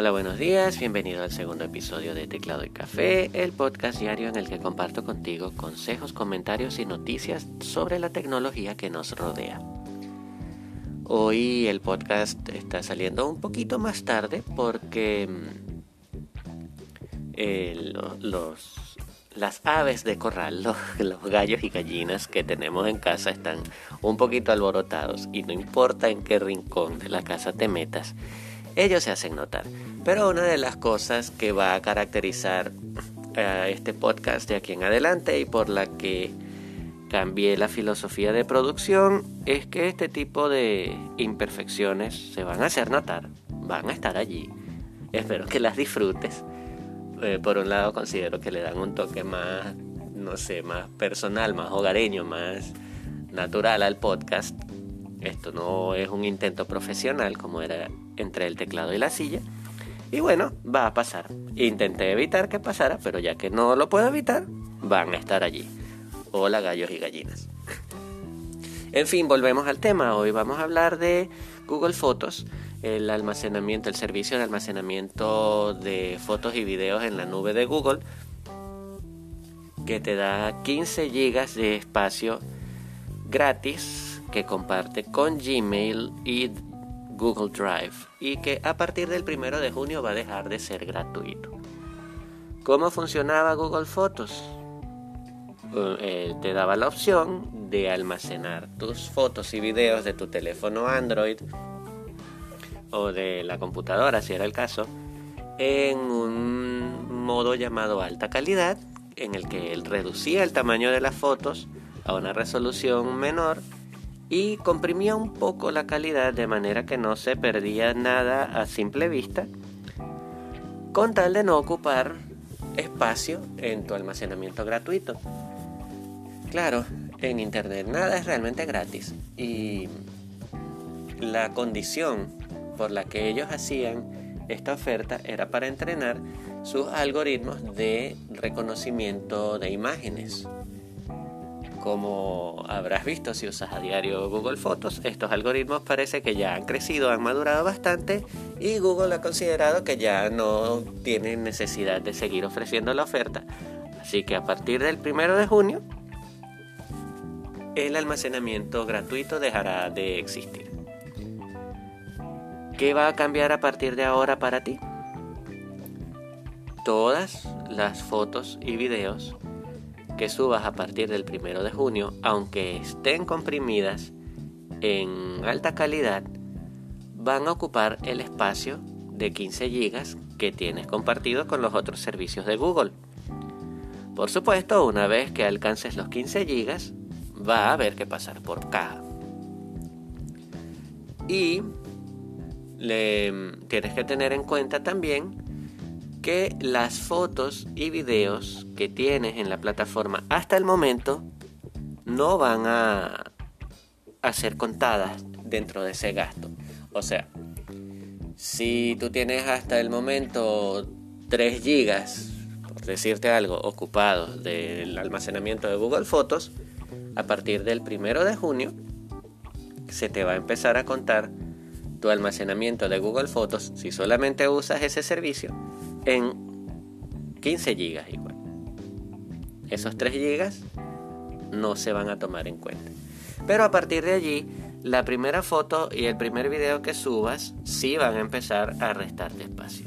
Hola, buenos días, bienvenido al segundo episodio de Teclado y Café, el podcast diario en el que comparto contigo consejos, comentarios y noticias sobre la tecnología que nos rodea. Hoy el podcast está saliendo un poquito más tarde porque mm, eh, los, las aves de corral, los, los gallos y gallinas que tenemos en casa están un poquito alborotados y no importa en qué rincón de la casa te metas, ellos se hacen notar. Pero una de las cosas que va a caracterizar a este podcast de aquí en adelante y por la que cambié la filosofía de producción es que este tipo de imperfecciones se van a hacer notar, van a estar allí. Espero que las disfrutes. Eh, por un lado considero que le dan un toque más, no sé, más personal, más hogareño, más natural al podcast. Esto no es un intento profesional como era entre el teclado y la silla. Y bueno, va a pasar. Intenté evitar que pasara, pero ya que no lo puedo evitar, van a estar allí. Hola gallos y gallinas. En fin, volvemos al tema. Hoy vamos a hablar de Google Fotos, el almacenamiento, el servicio de almacenamiento de fotos y videos en la nube de Google, que te da 15 GB de espacio gratis que comparte con Gmail y Google Drive y que a partir del primero de junio va a dejar de ser gratuito. ¿Cómo funcionaba Google Fotos? Eh, te daba la opción de almacenar tus fotos y videos de tu teléfono Android o de la computadora, si era el caso, en un modo llamado alta calidad, en el que él reducía el tamaño de las fotos a una resolución menor y comprimía un poco la calidad de manera que no se perdía nada a simple vista, con tal de no ocupar espacio en tu almacenamiento gratuito. Claro, en Internet nada es realmente gratis y la condición por la que ellos hacían esta oferta era para entrenar sus algoritmos de reconocimiento de imágenes. Como habrás visto si usas a diario Google Fotos, estos algoritmos parece que ya han crecido, han madurado bastante y Google ha considerado que ya no tienen necesidad de seguir ofreciendo la oferta. Así que a partir del primero de junio el almacenamiento gratuito dejará de existir. ¿Qué va a cambiar a partir de ahora para ti? Todas las fotos y videos que subas a partir del primero de junio, aunque estén comprimidas en alta calidad, van a ocupar el espacio de 15 GB que tienes compartido con los otros servicios de Google. Por supuesto, una vez que alcances los 15 GB, va a haber que pasar por caja. Y le, tienes que tener en cuenta también que las fotos y videos que tienes en la plataforma hasta el momento no van a, ser contadas dentro de ese gasto. O sea, si tú tienes hasta el momento 3 gigas, por decirte algo, ocupados del almacenamiento de Google Fotos, a partir del primero de junio se te va a empezar a contar tu almacenamiento de Google Fotos si solamente usas ese servicio en 15 GB igual. Esos 3 GB no se van a tomar en cuenta. Pero a partir de allí, la primera foto y el primer video que subas sí van a empezar a restarte espacio.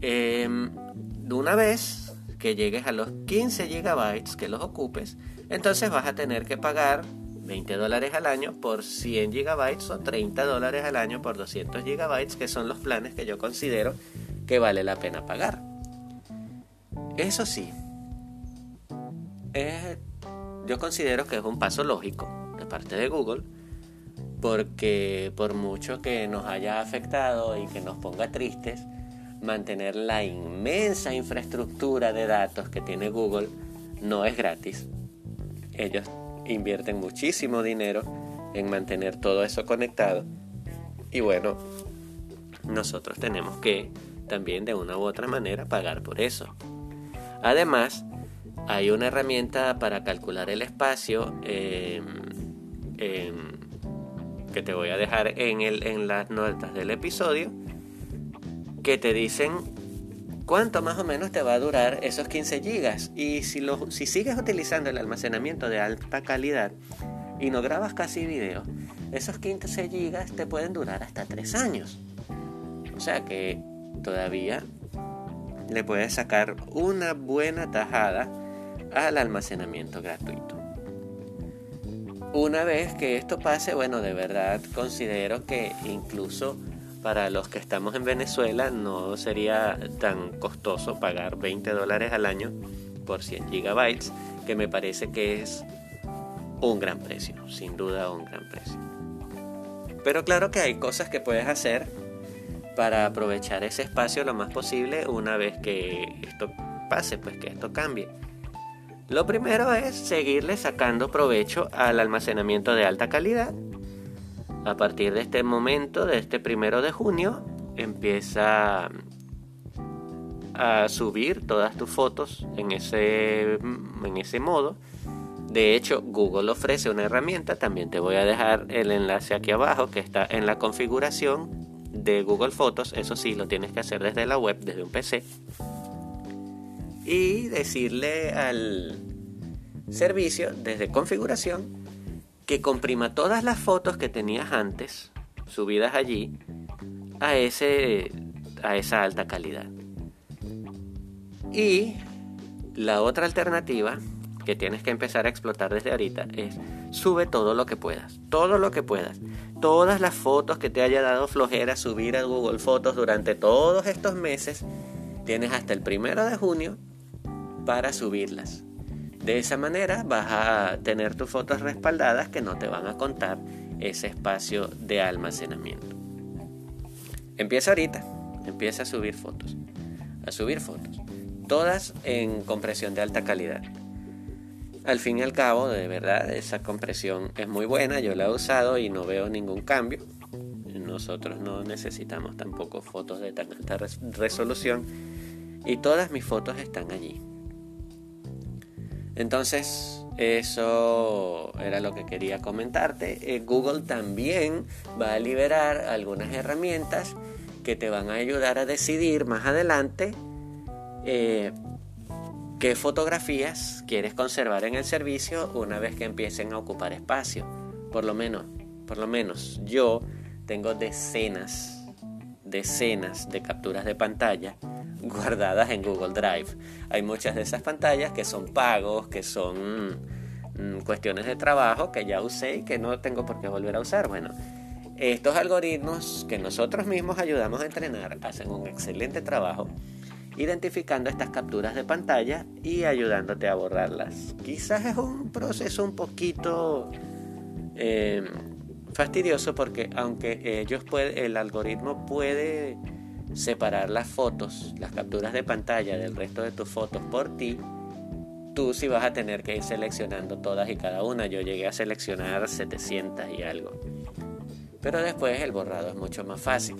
Em, una vez que llegues a los 15 gigabytes que los ocupes, entonces vas a tener que pagar 20 dólares al año por 100 gigabytes o 30 dólares al año por 200 gigabytes, que son los planes que yo considero que vale la pena pagar. Eso sí, yo considero que es un paso lógico de parte de Google, porque por mucho que nos haya afectado y que nos ponga tristes, mantener la inmensa infraestructura de datos que tiene Google no es gratis. Ellos invierten muchísimo dinero en mantener todo eso conectado. Y bueno, nosotros tenemos que también de una u otra manera pagar por eso. Además, hay una herramienta para calcular el espacio que te voy a dejar en, el, en las notas del episodio, que te dicen cuánto más o menos te va a durar esos 15 gigas. Y si, lo, si sigues utilizando el almacenamiento de alta calidad y no grabas casi video, esos 15 gigas te pueden durar hasta 3 años. O sea que todavía le puedes sacar una buena tajada al almacenamiento gratuito. Una vez que esto pase, bueno, de verdad considero que incluso para los que estamos en Venezuela no sería tan costoso pagar 20 dólares al año por 100 gigabytes, que me parece que es un gran precio, sin duda un gran precio. Pero claro que hay cosas que puedes hacer para aprovechar ese espacio lo más posible una vez que esto pase, pues que esto cambie. Lo primero es seguirle sacando provecho al almacenamiento de alta calidad. A partir de este momento, de este primero de junio, empieza a subir todas tus fotos en ese, en ese modo. De hecho, Google ofrece una herramienta, también te voy a dejar el enlace aquí abajo que está en la configuración de Google Fotos, eso sí, lo tienes que hacer desde la web, desde un PC y decirle al servicio desde configuración que comprima todas las fotos que tenías antes subidas allí a, ese, a esa alta calidad. Y la otra alternativa que tienes que empezar a explotar desde ahorita es sube todo lo que puedas, todo lo que puedas. Todas las fotos que te haya dado flojera subir a Google Fotos durante todos estos meses, tienes hasta el primero de junio para subirlas. De esa manera vas a tener tus fotos respaldadas que no te van a contar ese espacio de almacenamiento. Empieza ahorita, empieza a subir fotos, a subir fotos, todas en compresión de alta calidad. Al fin y al cabo, de verdad, esa compresión es muy buena, yo la he usado y no veo ningún cambio. Nosotros no necesitamos tampoco fotos de tan alta resolución y todas mis fotos están allí. Entonces, eso era lo que quería comentarte. Eh, Google también va a liberar algunas herramientas que te van a ayudar a decidir más adelante eh, qué fotografías quieres conservar en el servicio una vez que empiecen a ocupar espacio. Por lo menos, por lo menos yo tengo decenas, decenas de capturas de pantalla guardadas en Google Drive. Hay muchas de esas pantallas que son pagos, que son mm, cuestiones de trabajo que ya usé y que no tengo por qué volver a usar. Bueno, estos algoritmos que nosotros mismos ayudamos a entrenar hacen un excelente trabajo identificando estas capturas de pantalla y ayudándote a borrarlas. Quizás es un proceso un poquito eh, fastidioso porque aunque ellos puede, el algoritmo puede separar las fotos, las capturas de pantalla del resto de tus fotos por ti, tú sí vas a tener que ir seleccionando todas y cada una. Yo llegué a seleccionar 700 y algo. Pero después el borrado es mucho más fácil.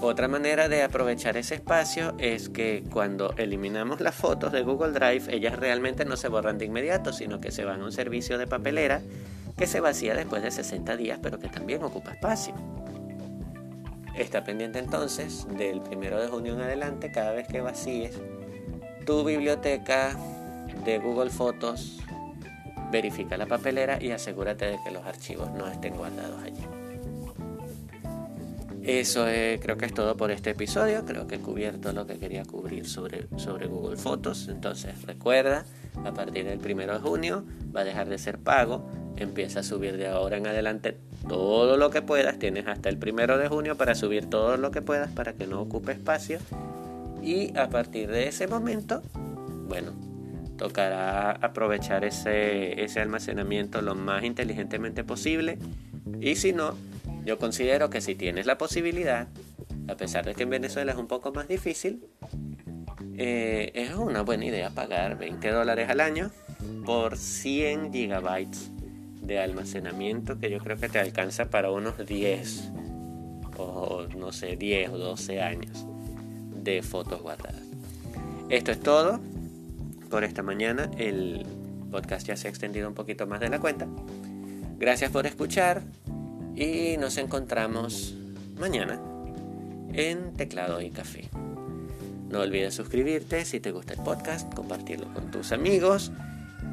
Otra manera de aprovechar ese espacio es que cuando eliminamos las fotos de Google Drive, ellas realmente no se borran de inmediato, sino que se van a un servicio de papelera que se vacía después de 60 días, pero que también ocupa espacio. Está pendiente entonces del primero de junio en adelante, cada vez que vacíes tu biblioteca de Google Fotos, verifica la papelera y asegúrate de que los archivos no estén guardados allí. Eso creo que es todo por este episodio. Creo que he cubierto lo que quería cubrir sobre, sobre Google Fotos. Entonces recuerda, a partir del primero de junio va a dejar de ser pago. Empieza a subir de ahora en adelante todo lo que puedas. Tienes hasta el primero de junio para subir todo lo que puedas para que no ocupe espacio. Y a partir de ese momento, bueno, tocará aprovechar ese, ese almacenamiento lo más inteligentemente posible. Y si no, yo considero que si tienes la posibilidad, a pesar de que en Venezuela es un poco más difícil, eh, es una buena idea pagar 20 dólares al año por 100 gigabytes de almacenamiento que yo creo que te alcanza para unos 10 o no sé, 10 o 12 años de fotos guardadas. Esto es todo por esta mañana. El podcast ya se ha extendido un poquito más de la cuenta. Gracias por escuchar y nos encontramos mañana en Teclado y Café. No olvides suscribirte si te gusta el podcast, compartirlo con tus amigos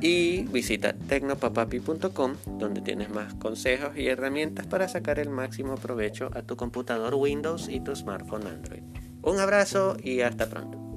y visita tecnopapapi.com donde tienes más consejos y herramientas para sacar el máximo provecho a tu computador Windows y tu smartphone Android. Un abrazo y hasta pronto.